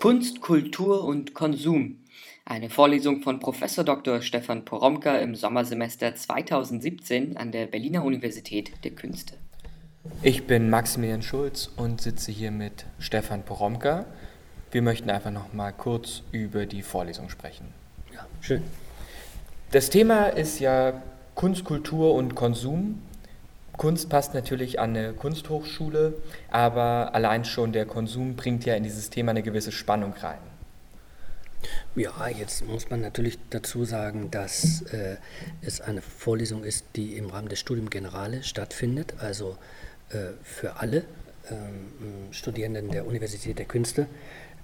Kunst, Kultur und Konsum. Eine Vorlesung von Prof. Dr. Stefan Poromka im Sommersemester 2017 an der Berliner Universität der Künste. Ich bin Maximilian Schulz und sitze hier mit Stefan Poromka. Wir möchten einfach noch mal kurz über die Vorlesung sprechen. Ja, schön. Das Thema ist ja Kunst, Kultur und Konsum. Kunst passt natürlich an eine Kunsthochschule, aber allein schon der Konsum bringt ja in dieses Thema eine gewisse Spannung rein. Ja, jetzt muss man natürlich dazu sagen, dass äh, es eine Vorlesung ist, die im Rahmen des Studium Generale stattfindet, also äh, für alle ähm, Studierenden der Universität der Künste.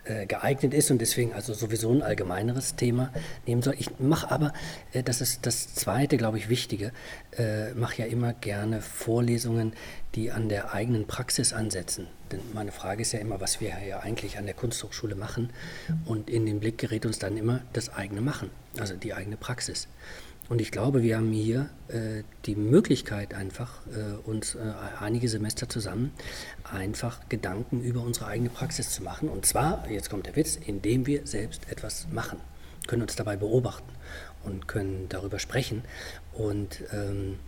Äh, geeignet ist und deswegen also sowieso ein allgemeineres Thema nehmen soll. Ich mache aber, äh, das ist das zweite, glaube ich, Wichtige, äh, mache ja immer gerne Vorlesungen, die an der eigenen Praxis ansetzen. Denn meine Frage ist ja immer, was wir ja eigentlich an der Kunsthochschule machen. Und in den Blick gerät uns dann immer das eigene Machen, also die eigene Praxis. Und ich glaube, wir haben hier äh, die Möglichkeit, einfach äh, uns äh, einige Semester zusammen einfach Gedanken über unsere eigene Praxis zu machen. Und zwar, jetzt kommt der Witz, indem wir selbst etwas machen, können uns dabei beobachten und können darüber sprechen. Und ähm,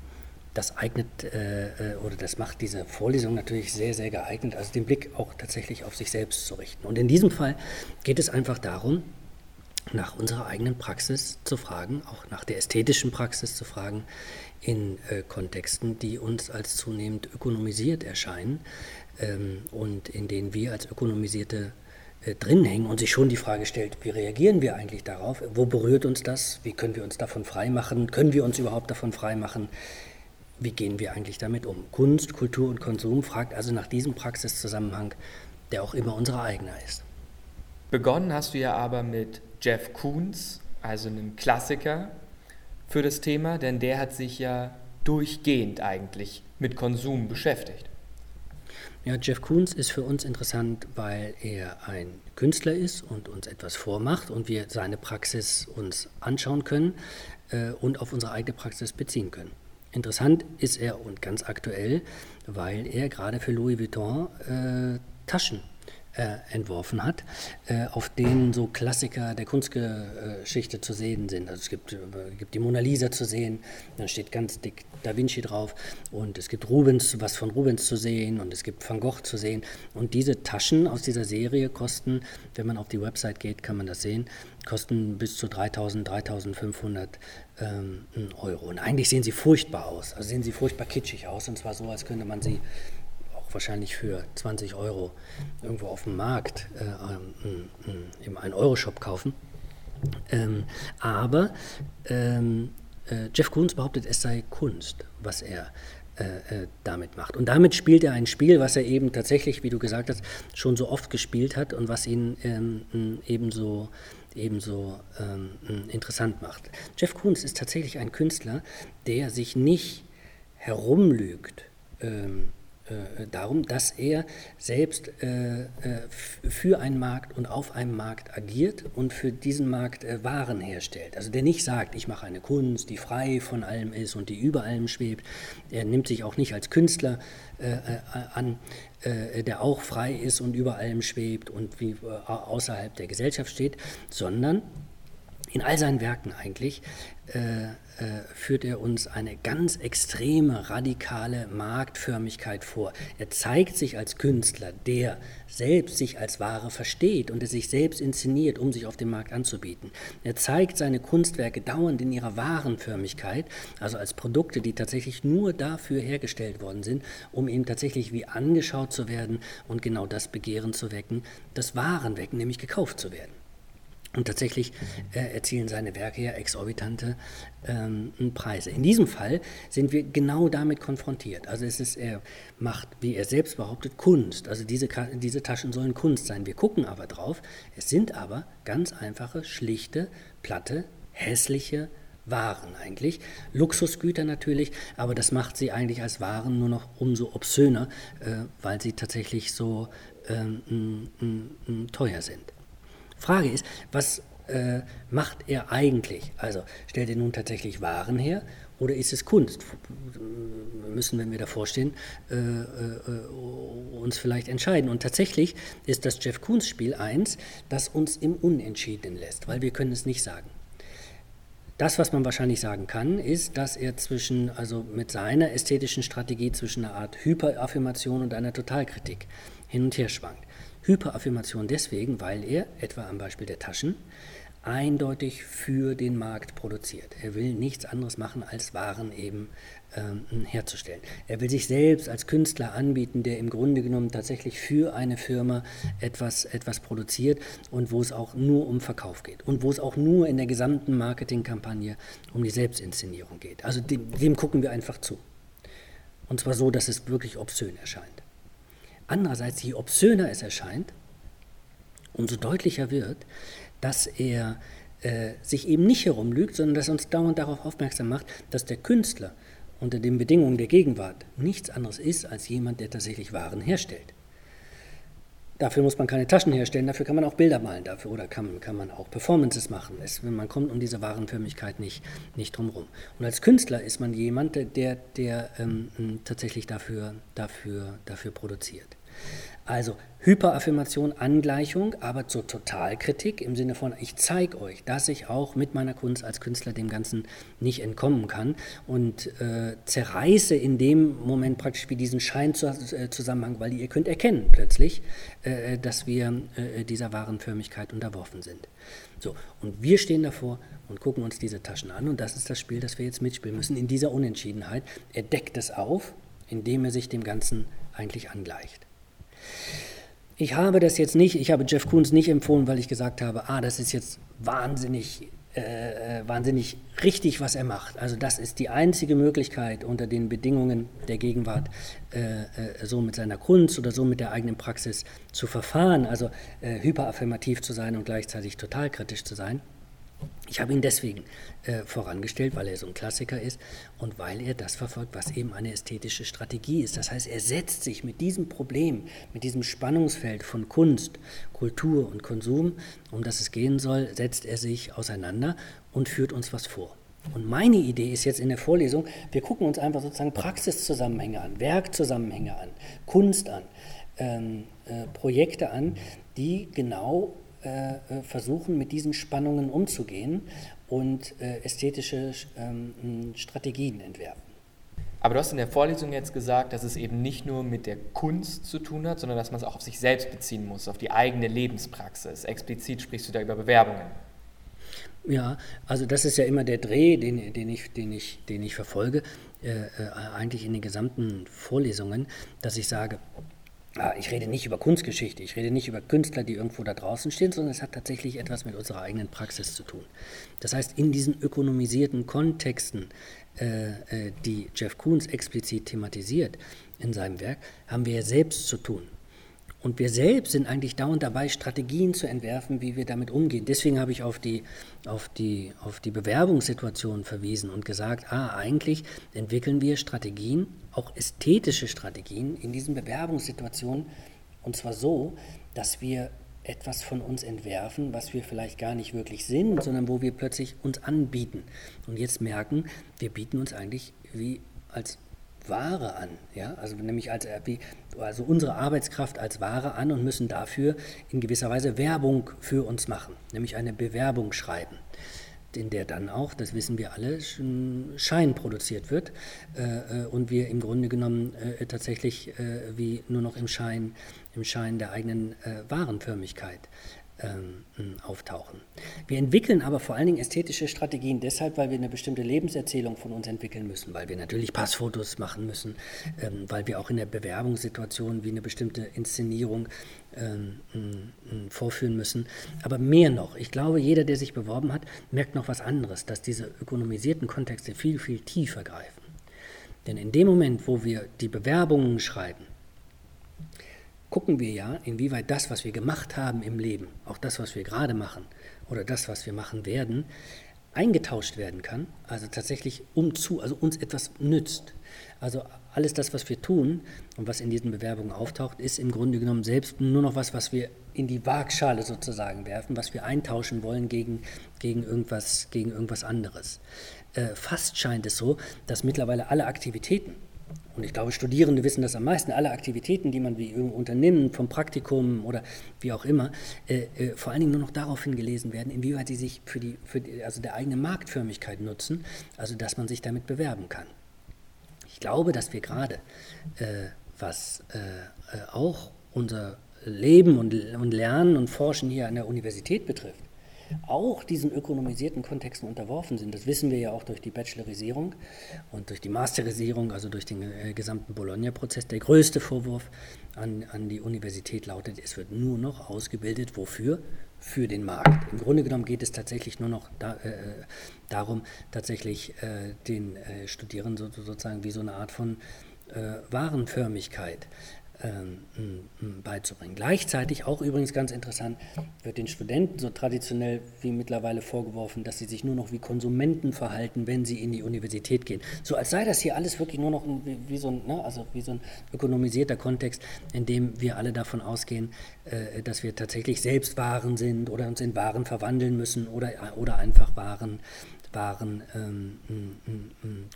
das eignet äh, äh, oder das macht diese Vorlesung natürlich sehr, sehr geeignet, also den Blick auch tatsächlich auf sich selbst zu richten. Und in diesem Fall geht es einfach darum, nach unserer eigenen Praxis zu fragen, auch nach der ästhetischen Praxis zu fragen, in äh, Kontexten, die uns als zunehmend ökonomisiert erscheinen ähm, und in denen wir als Ökonomisierte äh, drin hängen und sich schon die Frage stellt, wie reagieren wir eigentlich darauf? Wo berührt uns das? Wie können wir uns davon freimachen? Können wir uns überhaupt davon freimachen? Wie gehen wir eigentlich damit um? Kunst, Kultur und Konsum fragt also nach diesem Praxiszusammenhang, der auch immer unser eigener ist. Begonnen hast du ja aber mit Jeff Koons, also einem Klassiker für das Thema, denn der hat sich ja durchgehend eigentlich mit Konsum beschäftigt. Ja, Jeff Koons ist für uns interessant, weil er ein Künstler ist und uns etwas vormacht und wir seine Praxis uns anschauen können äh, und auf unsere eigene Praxis beziehen können. Interessant ist er und ganz aktuell, weil er gerade für Louis Vuitton äh, Taschen entworfen hat, äh, auf denen so Klassiker der Kunstgeschichte zu sehen sind. Also es gibt, äh, gibt die Mona Lisa zu sehen, da steht ganz dick Da Vinci drauf und es gibt Rubens, was von Rubens zu sehen und es gibt Van Gogh zu sehen. Und diese Taschen aus dieser Serie kosten, wenn man auf die Website geht, kann man das sehen, kosten bis zu 3000, 3500 ähm, Euro. Und eigentlich sehen sie furchtbar aus, also sehen sie furchtbar kitschig aus und zwar so, als könnte man sie wahrscheinlich für 20 Euro irgendwo auf dem Markt äh, ähm, im 1-Euro-Shop kaufen. Ähm, aber ähm, äh, Jeff Koons behauptet, es sei Kunst, was er äh, äh, damit macht. Und damit spielt er ein Spiel, was er eben tatsächlich, wie du gesagt hast, schon so oft gespielt hat und was ihn ähm, ebenso, ebenso ähm, interessant macht. Jeff Koons ist tatsächlich ein Künstler, der sich nicht herumlügt. Ähm, äh, darum, dass er selbst äh, äh für einen Markt und auf einem Markt agiert und für diesen Markt äh, Waren herstellt. Also der nicht sagt, ich mache eine Kunst, die frei von allem ist und die über allem schwebt. Er nimmt sich auch nicht als Künstler äh, äh an, der auch frei ist und über allem schwebt und wie außerhalb der Gesellschaft steht, sondern in all seinen Werken eigentlich äh, äh, führt er uns eine ganz extreme, radikale Marktförmigkeit vor. Er zeigt sich als Künstler, der selbst sich als Ware versteht und es sich selbst inszeniert, um sich auf dem Markt anzubieten. Er zeigt seine Kunstwerke dauernd in ihrer Warenförmigkeit, also als Produkte, die tatsächlich nur dafür hergestellt worden sind, um eben tatsächlich wie angeschaut zu werden und genau das Begehren zu wecken, das Waren wecken, nämlich gekauft zu werden. Und tatsächlich äh, erzielen seine Werke ja exorbitante ähm, Preise. In diesem Fall sind wir genau damit konfrontiert. Also es ist, er macht, wie er selbst behauptet, Kunst. Also diese, diese Taschen sollen Kunst sein. Wir gucken aber drauf. Es sind aber ganz einfache, schlichte, platte, hässliche waren eigentlich. Luxusgüter natürlich, aber das macht sie eigentlich als Waren nur noch umso obszöner, äh, weil sie tatsächlich so ähm, teuer sind. Frage ist, was äh, macht er eigentlich? Also stellt er nun tatsächlich Waren her oder ist es Kunst? Wir müssen, wenn wir davor stehen, äh, äh, uns vielleicht entscheiden. Und tatsächlich ist das Jeff Koons Spiel eins, das uns im Unentschiedenen lässt, weil wir können es nicht sagen. Das, was man wahrscheinlich sagen kann, ist, dass er zwischen, also mit seiner ästhetischen Strategie zwischen einer Art Hyperaffirmation und einer Totalkritik hin und her schwankt. Hyperaffirmation deswegen, weil er, etwa am Beispiel der Taschen, eindeutig für den Markt produziert. Er will nichts anderes machen, als Waren eben ähm, herzustellen. Er will sich selbst als Künstler anbieten, der im Grunde genommen tatsächlich für eine Firma etwas, etwas produziert und wo es auch nur um Verkauf geht und wo es auch nur in der gesamten Marketingkampagne um die Selbstinszenierung geht. Also dem, dem gucken wir einfach zu. Und zwar so, dass es wirklich obszön erscheint. Andererseits, je obszöner es erscheint, umso deutlicher wird, dass er äh, sich eben nicht herumlügt, sondern dass er uns dauernd darauf aufmerksam macht, dass der Künstler unter den Bedingungen der Gegenwart nichts anderes ist als jemand, der tatsächlich Waren herstellt. Dafür muss man keine Taschen herstellen, dafür kann man auch Bilder malen, dafür oder kann, kann man auch Performances machen. Es, man kommt um diese Warenförmigkeit nicht, nicht drumherum. Und als Künstler ist man jemand, der, der ähm, tatsächlich dafür, dafür, dafür produziert. Also Hyperaffirmation, Angleichung, aber zur Totalkritik im Sinne von, ich zeige euch, dass ich auch mit meiner Kunst als Künstler dem Ganzen nicht entkommen kann und äh, zerreiße in dem Moment praktisch wie diesen Scheinzusammenhang, äh, weil ihr könnt erkennen plötzlich, äh, dass wir äh, dieser Warenförmigkeit unterworfen sind. So, und wir stehen davor und gucken uns diese Taschen an und das ist das Spiel, das wir jetzt mitspielen müssen in dieser Unentschiedenheit. Er deckt es auf, indem er sich dem Ganzen eigentlich angleicht. Ich habe das jetzt nicht, ich habe Jeff Koons nicht empfohlen, weil ich gesagt habe, ah, das ist jetzt wahnsinnig, äh, äh, wahnsinnig richtig, was er macht. Also das ist die einzige Möglichkeit unter den Bedingungen der Gegenwart, äh, äh so mit seiner Kunst oder so mit der eigenen Praxis zu verfahren, also äh, hyperaffirmativ zu sein und gleichzeitig total kritisch zu sein. Ich habe ihn deswegen äh, vorangestellt, weil er so ein Klassiker ist und weil er das verfolgt, was eben eine ästhetische Strategie ist. Das heißt, er setzt sich mit diesem Problem, mit diesem Spannungsfeld von Kunst, Kultur und Konsum, um das es gehen soll, setzt er sich auseinander und führt uns was vor. Und meine Idee ist jetzt in der Vorlesung, wir gucken uns einfach sozusagen Praxiszusammenhänge an, Werkzusammenhänge an, Kunst an, ähm, äh, Projekte an, die genau versuchen, mit diesen Spannungen umzugehen und äh, ästhetische ähm, Strategien entwerfen. Aber du hast in der Vorlesung jetzt gesagt, dass es eben nicht nur mit der Kunst zu tun hat, sondern dass man es auch auf sich selbst beziehen muss, auf die eigene Lebenspraxis. Explizit sprichst du da über Bewerbungen. Ja, also das ist ja immer der Dreh, den, den, ich, den, ich, den ich verfolge, äh, eigentlich in den gesamten Vorlesungen, dass ich sage, ich rede nicht über Kunstgeschichte, ich rede nicht über Künstler, die irgendwo da draußen stehen, sondern es hat tatsächlich etwas mit unserer eigenen Praxis zu tun. Das heißt, in diesen ökonomisierten Kontexten, äh, äh die Jeff Koons explizit thematisiert in seinem Werk, haben wir ja selbst zu tun. Und wir selbst sind eigentlich dauernd dabei, Strategien zu entwerfen, wie wir damit umgehen. Deswegen habe ich auf die, auf die, auf die Bewerbungssituation verwiesen und gesagt, ah, eigentlich entwickeln wir Strategien, auch ästhetische Strategien in diesen Bewerbungssituationen. Und zwar so, dass wir etwas von uns entwerfen, was wir vielleicht gar nicht wirklich sind, sondern wo wir plötzlich uns anbieten. Und jetzt merken, wir bieten uns eigentlich wie als Ware an, ja, also nämlich als also unsere Arbeitskraft als Ware an und müssen dafür in gewisser Weise Werbung für uns machen, nämlich eine Bewerbung schreiben, in der dann auch, das wissen wir alle, Schein produziert wird. Äh, äh, und wir im Grunde genommen äh, tatsächlich äh, wie nur noch im Schein, im Schein der eigenen äh, Warenförmigkeit auftauchen. Wir entwickeln aber vor allen Dingen ästhetische Strategien deshalb, weil wir eine bestimmte Lebenserzählung von uns entwickeln müssen, weil wir natürlich Passfotos machen müssen, ähm, weil wir auch in der Bewerbungssituation wie eine bestimmte Inszenierung ähm, vorführen müssen. Aber mehr noch, ich glaube, jeder, der sich beworben hat, merkt noch was anderes, dass diese ökonomisierten Kontexte viel, viel tiefer greifen. Denn in dem Moment, wo wir die Bewerbungen schreiben, gucken wir ja, inwieweit das, was wir gemacht haben im Leben, auch das, was wir gerade machen oder das, was wir machen werden, eingetauscht werden kann, also tatsächlich um zu, also uns etwas nützt. Also alles das, was wir tun und was in diesen Bewerbungen auftaucht, ist im Grunde genommen selbst nur noch was, was wir in die Waagschale sozusagen werfen, was wir eintauschen wollen gegen, gegen, irgendwas, gegen irgendwas anderes. Äh, fast scheint es so, dass mittlerweile alle Aktivitäten, und ich glaube, Studierende wissen das am meisten, alle Aktivitäten, die man wie unternimmt, vom Praktikum oder wie auch immer, äh, äh, vor allen Dingen nur noch darauf hingelesen werden, inwieweit sie sich für die, für die, also der eigene Marktförmigkeit nutzen, also dass man sich damit bewerben kann. Ich glaube, dass wir gerade, äh, was äh, äh, auch unser Leben und, und Lernen und Forschen hier an der Universität betrifft, auch diesen ökonomisierten Kontexten unterworfen sind. Das wissen wir ja auch durch die Bachelorisierung und durch die Masterisierung, also durch den äh, gesamten Bologna-Prozess. Der größte Vorwurf an, an die Universität lautet, es wird nur noch ausgebildet. Wofür? Für den Markt. Im Grunde genommen geht es tatsächlich nur noch da, äh, darum, tatsächlich äh, den äh, Studierenden so, sozusagen wie so eine Art von äh, Warenförmigkeit beizubringen. Gleichzeitig, auch übrigens ganz interessant, wird den Studenten so traditionell wie mittlerweile vorgeworfen, dass sie sich nur noch wie Konsumenten verhalten, wenn sie in die Universität gehen. So als sei das hier alles wirklich nur noch wie, wie, so ein, ne, also wie so ein ökonomisierter Kontext, in dem wir alle davon ausgehen, äh, dass wir tatsächlich selbst Waren sind oder uns in Waren verwandeln müssen oder, oder einfach Waren waren ähm,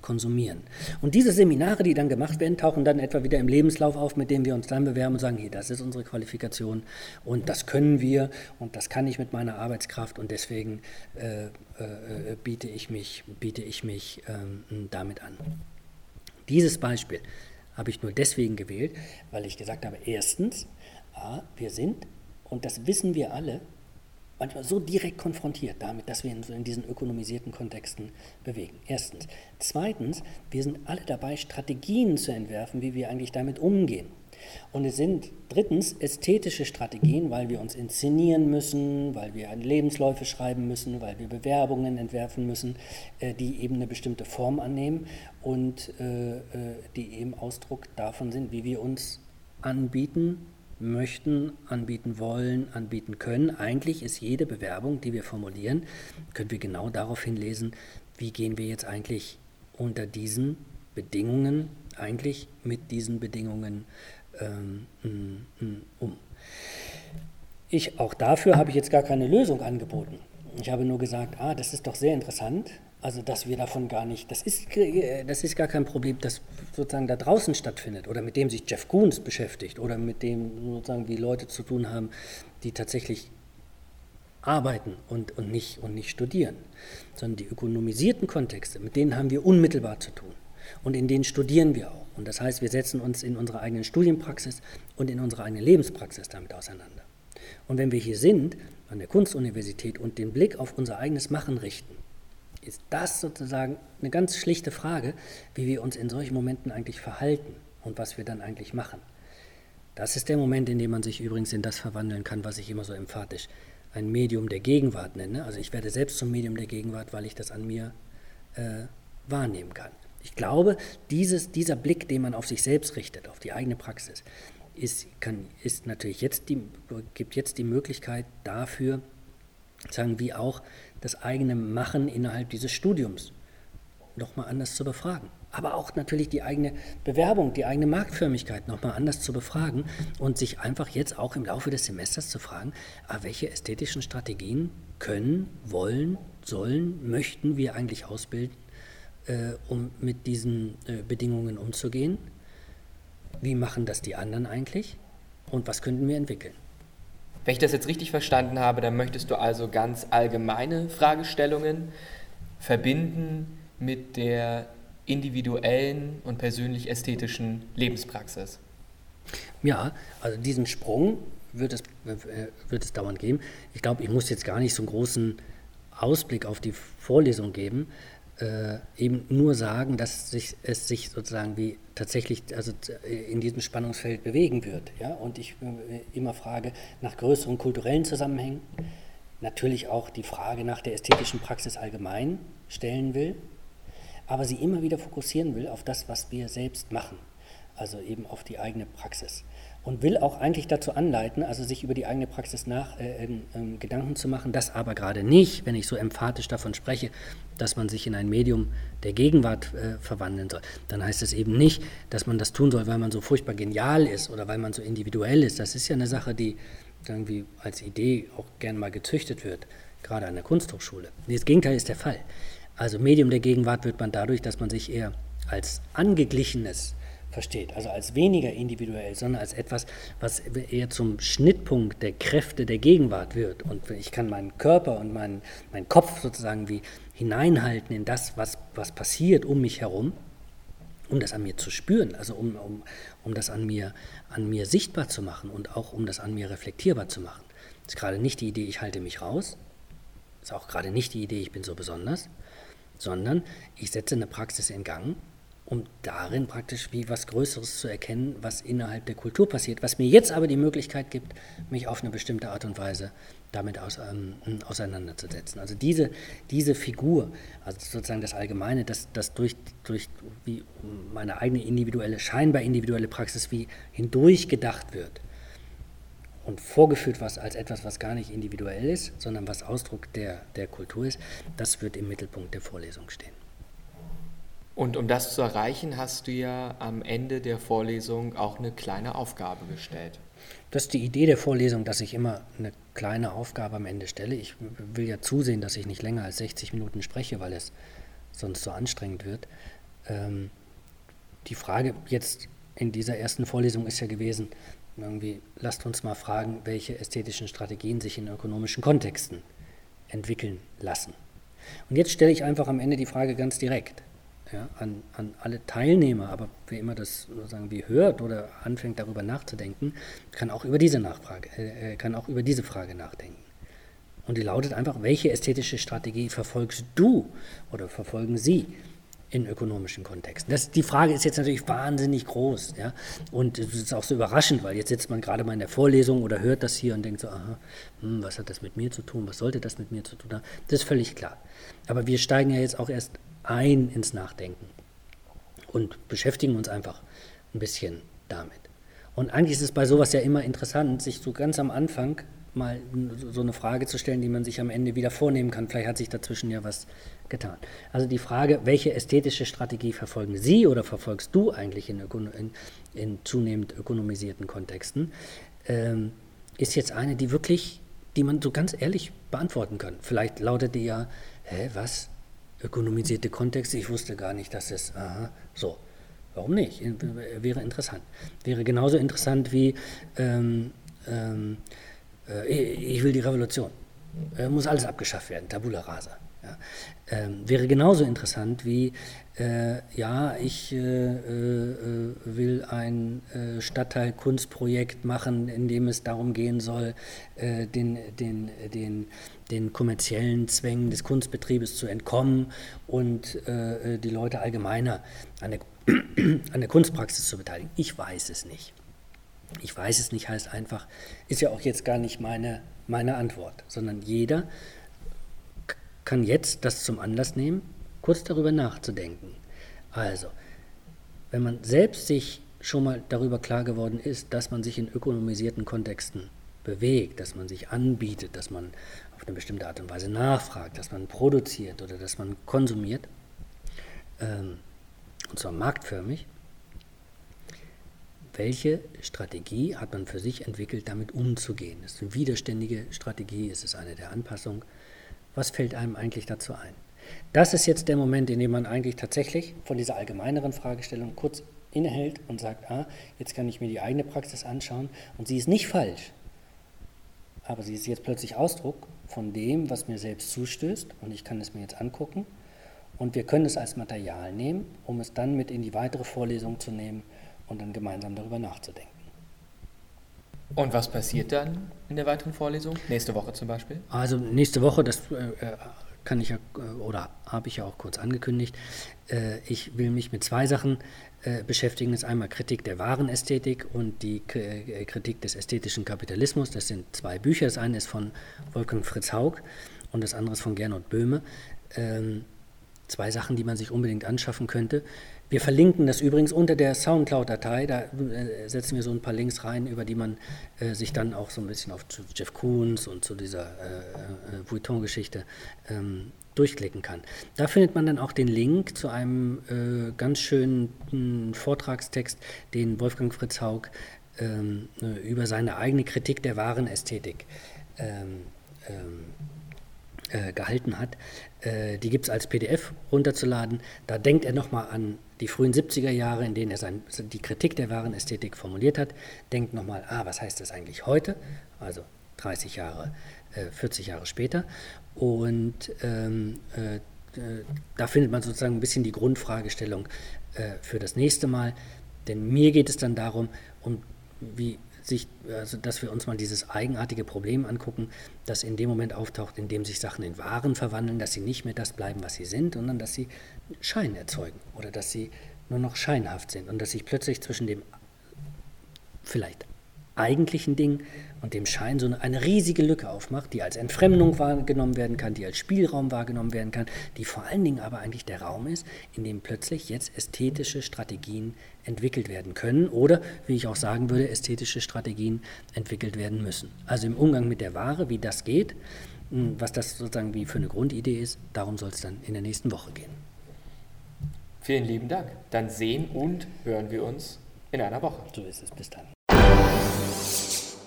konsumieren. Und diese Seminare, die dann gemacht werden, tauchen dann etwa wieder im Lebenslauf auf, mit dem wir uns dann bewerben und sagen, hier, das ist unsere Qualifikation und das können wir und das kann ich mit meiner Arbeitskraft und deswegen äh, äh, biete ich mich, biete ich mich ähm, damit an. Dieses Beispiel habe ich nur deswegen gewählt, weil ich gesagt habe, erstens, ah, wir sind, und das wissen wir alle, manchmal so direkt konfrontiert damit, dass wir uns in diesen ökonomisierten Kontexten bewegen. Erstens. Zweitens, wir sind alle dabei, Strategien zu entwerfen, wie wir eigentlich damit umgehen. Und es sind drittens ästhetische Strategien, weil wir uns inszenieren müssen, weil wir Lebensläufe schreiben müssen, weil wir Bewerbungen entwerfen müssen, äh, die eben eine bestimmte Form annehmen und äh, äh, die eben Ausdruck davon sind, wie wir uns anbieten möchten, anbieten wollen, anbieten können. Eigentlich ist jede Bewerbung, die wir formulieren, können wir genau darauf hinlesen, wie gehen wir jetzt eigentlich unter diesen Bedingungen, eigentlich mit diesen Bedingungen ähm, um. Ich, auch dafür habe ich jetzt gar keine Lösung angeboten. Ich habe nur gesagt, ah, das ist doch sehr interessant, also, dass wir davon gar nicht, das ist, äh, das ist gar kein Problem, das sozusagen da draußen stattfindet oder mit dem sich Jeff Koons beschäftigt oder mit dem sozusagen wie Leute zu tun haben, die tatsächlich arbeiten und, und, nicht, und nicht studieren, sondern die ökonomisierten Kontexte, mit denen haben wir unmittelbar zu tun. Und in denen studieren wir auch. Und das heißt, wir setzen uns in unserer eigenen Studienpraxis und in unserer eigenen Lebenspraxis damit auseinander. Und wenn wir hier sind, an der Kunstuniversität und den Blick auf unser eigenes Machen richten, ist das sozusagen eine ganz schlichte Frage, wie wir uns in solchen Momenten eigentlich verhalten und was wir dann eigentlich machen. Das ist der Moment, in dem man sich übrigens in das verwandeln kann, was ich immer so emphatisch ein Medium der Gegenwart nenne. Also ich werde selbst zum Medium der Gegenwart, weil ich das an mir äh, wahrnehmen kann. Ich glaube, dieses, dieser Blick, den man auf sich selbst richtet, auf die eigene Praxis, ist, kann, ist natürlich jetzt die, gibt jetzt die Möglichkeit dafür, sagen wie auch das eigene Machen innerhalb dieses Studiums nochmal anders zu befragen. Aber auch natürlich die eigene Bewerbung, die eigene Marktförmigkeit nochmal anders zu befragen und sich einfach jetzt auch im Laufe des Semesters zu fragen, ah, welche ästhetischen Strategien können, wollen, sollen, möchten wir eigentlich ausbilden, äh, um mit diesen äh, Bedingungen umzugehen? Wie machen das die anderen eigentlich? Und was könnten wir entwickeln? Wenn ich das jetzt richtig verstanden habe, dann möchtest du also ganz allgemeine Fragestellungen verbinden mit der individuellen und persönlich ästhetischen Lebenspraxis. Ja, also diesen Sprung wird es, äh, wird es dauernd geben. Ich glaube, ich muss jetzt gar nicht so einen großen Ausblick auf die Vorlesung geben, äh, eben nur sagen, dass sich, es sich sozusagen wie tatsächlich also in diesem Spannungsfeld bewegen wird. Ja? Und ich äh, immer frage nach größeren kulturellen Zusammenhängen, natürlich auch die Frage nach der ästhetischen Praxis allgemein stellen will, aber sie immer wieder fokussieren will auf das, was wir selbst machen. also eben auf die eigene Praxis. Und will auch eigentlich dazu anleiten, also sich über die eigene Praxis nach äh, äh, Gedanken zu machen, das aber gerade nicht, wenn ich so emphatisch davon spreche, dass man sich in ein Medium der Gegenwart äh, verwandeln soll. Dann heißt es eben nicht, dass man das tun soll, weil man so furchtbar genial ist oder weil man so individuell ist. Das ist ja eine Sache, die irgendwie als Idee auch gern mal gezüchtet wird, gerade an der Kunsthochschule. Das Gegenteil ist der Fall. Also Medium der Gegenwart wird man dadurch, dass man sich eher als angeglichenes versteht, also als weniger individuell, sondern als etwas, was eher zum Schnittpunkt der Kräfte der Gegenwart wird. Und ich kann meinen Körper und meinen, meinen Kopf sozusagen wie hineinhalten in das, was, was passiert um mich herum, um das an mir zu spüren, also um, um, um das an mir, an mir sichtbar zu machen und auch um das an mir reflektierbar zu machen. Das ist gerade nicht die Idee, ich halte mich raus, das ist auch gerade nicht die Idee, ich bin so besonders, sondern ich setze eine Praxis in Gang, um darin praktisch wie was Größeres zu erkennen, was innerhalb der Kultur passiert, was mir jetzt aber die Möglichkeit gibt, mich auf eine bestimmte Art und Weise damit aus, ähm, auseinanderzusetzen. Also diese, diese Figur, also sozusagen das Allgemeine, das, das durch, durch wie meine eigene individuelle, scheinbar individuelle Praxis wie hindurch gedacht wird und vorgeführt was als etwas, was gar nicht individuell ist, sondern was Ausdruck der, der Kultur ist, das wird im Mittelpunkt der Vorlesung stehen. Und um das zu erreichen, hast du ja am Ende der Vorlesung auch eine kleine Aufgabe gestellt. Das ist die Idee der Vorlesung, dass ich immer eine kleine Aufgabe am Ende stelle. Ich will ja zusehen, dass ich nicht länger als 60 Minuten spreche, weil es sonst so anstrengend wird. Ähm, die Frage jetzt in dieser ersten Vorlesung ist ja gewesen, irgendwie, lasst uns mal fragen, welche ästhetischen Strategien sich in ökonomischen Kontexten entwickeln lassen. Und jetzt stelle ich einfach am Ende die Frage ganz direkt ja, an, an alle Teilnehmer, aber wer immer das sozusagen wie hört oder anfängt darüber nachzudenken, kann auch über diese Nachfrage, äh, äh, kann auch über diese Frage nachdenken. Und die lautet einfach, welche ästhetische Strategie verfolgst du oder verfolgen Sie in ökonomischen Kontexten? Das, die Frage ist jetzt natürlich wahnsinnig groß. Ja? Und es ist auch so überraschend, weil jetzt sitzt man gerade mal in der Vorlesung oder hört das hier und denkt so, aha, hm, was hat das mit mir zu tun? Was sollte das mit mir zu tun haben? Das ist völlig klar. Aber wir steigen ja jetzt auch erst ein ins Nachdenken und beschäftigen uns einfach ein bisschen damit. Und eigentlich ist es bei sowas ja immer interessant, sich so ganz am Anfang mal so eine Frage zu stellen, die man sich am Ende wieder vornehmen kann. Vielleicht hat sich dazwischen ja was getan. Also die Frage, welche ästhetische Strategie verfolgen Sie oder verfolgst du eigentlich in, in, in zunehmend ökonomisierten Kontexten, ähm, ist jetzt eine, die wirklich, die man so ganz ehrlich beantworten kann. Vielleicht lautet die ja, hä, was? ökonomisierte Kontexte. Ich wusste gar nicht, dass es, aha, so. Warum nicht? Wäre interessant. Wäre genauso interessant wie, ähm, ähm, äh, ich will die Revolution. Äh, muss alles abgeschafft werden, Tabula rasa. Ja. Ähm, wäre genauso interessant wie, äh, ja, ich äh, äh, will ein äh, Stadtteilkunstprojekt machen, in dem es darum gehen soll, äh, den, den, den, den kommerziellen Zwängen des Kunstbetriebes zu entkommen und äh, die Leute allgemeiner an der, an der Kunstpraxis zu beteiligen. Ich weiß es nicht. Ich weiß es nicht heißt einfach, ist ja auch jetzt gar nicht meine, meine Antwort, sondern jeder kann jetzt das zum Anlass nehmen, kurz darüber nachzudenken. Also, wenn man selbst sich schon mal darüber klar geworden ist, dass man sich in ökonomisierten Kontexten bewegt, dass man sich anbietet, dass man auf eine bestimmte Art und Weise nachfragt, dass man produziert oder dass man konsumiert, ähm, und zwar marktförmig, welche Strategie hat man für sich entwickelt, damit umzugehen? Ist es eine widerständige Strategie? Ist es eine der Anpassung? Was fällt einem eigentlich dazu ein? Das ist jetzt der Moment, in dem man eigentlich tatsächlich von dieser allgemeineren Fragestellung kurz innehält und sagt, ah, jetzt kann ich mir die eigene Praxis anschauen und sie ist nicht falsch, aber sie ist jetzt plötzlich Ausdruck von dem, was mir selbst zustößt und ich kann es mir jetzt angucken und wir können es als Material nehmen, um es dann mit in die weitere Vorlesung zu nehmen und dann gemeinsam darüber nachzudenken. Und was passiert dann in der weiteren Vorlesung? Nächste Woche zum Beispiel? Also nächste Woche, das äh, äh, kann ich ja oder habe ich ja auch kurz angekündigt. Äh, ich will mich mit zwei Sachen beschäftigen. Das ist einmal Kritik der Warenästhetik und die Kritik des ästhetischen Kapitalismus. Das sind zwei Bücher. Das eine ist von Wolfgang Fritz Haug und das andere ist von Gernot Böhme. Ähm, zwei Sachen, die man sich unbedingt anschaffen könnte. Wir verlinken das übrigens unter der Soundcloud-Datei. Da äh, setzen wir so ein paar Links rein, über die man äh, sich dann auch so ein bisschen auf Jeff Koons und zu dieser äh, äh, Vuitton-Geschichte ähm, durchklicken kann. Da findet man dann auch den Link zu einem äh, ganz schönen hm, Vortragstext, den Wolfgang Fritz Haug ähm, äh, über seine eigene Kritik der wahren Ästhetik ähm, ähm, äh, gehalten hat. Äh, die gibt es als PDF runterzuladen. Da denkt er nochmal an die frühen 70er Jahre, in denen er sein, die Kritik der wahren Ästhetik formuliert hat. Denkt nochmal, ah, was heißt das eigentlich heute? Also 30 Jahre, 40 äh, Jahre später. Und ähm, äh, da findet man sozusagen ein bisschen die Grundfragestellung äh, für das nächste Mal. Denn mir geht es dann darum, um wie sich, also dass wir uns mal dieses eigenartige Problem angucken, das in dem Moment auftaucht, in dem sich Sachen in Waren verwandeln, dass sie nicht mehr das bleiben, was sie sind, sondern dass sie Schein erzeugen oder dass sie nur noch scheinhaft sind und dass sich plötzlich zwischen dem vielleicht eigentlichen Ding und dem Schein so eine riesige Lücke aufmacht, die als Entfremdung wahrgenommen werden kann, die als Spielraum wahrgenommen werden kann, die vor allen Dingen aber eigentlich der Raum ist, in dem plötzlich jetzt ästhetische Strategien entwickelt werden können oder, wie ich auch sagen würde, ästhetische Strategien entwickelt werden müssen. Also im Umgang mit der Ware, wie das geht, hm, was das sozusagen wie für eine Grundidee ist, darum soll es dann in der nächsten Woche gehen. Vielen lieben Dank. Dann sehen und hören wir uns in einer Woche. So ist es. Bis dann.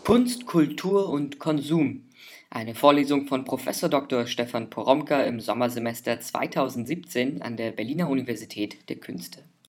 Kunst, Kultur und Konsum. Eine Vorlesung von Prof. Dr. Stefan Poromka im Sommersemester 2017 an der Berliner Universität der Künste.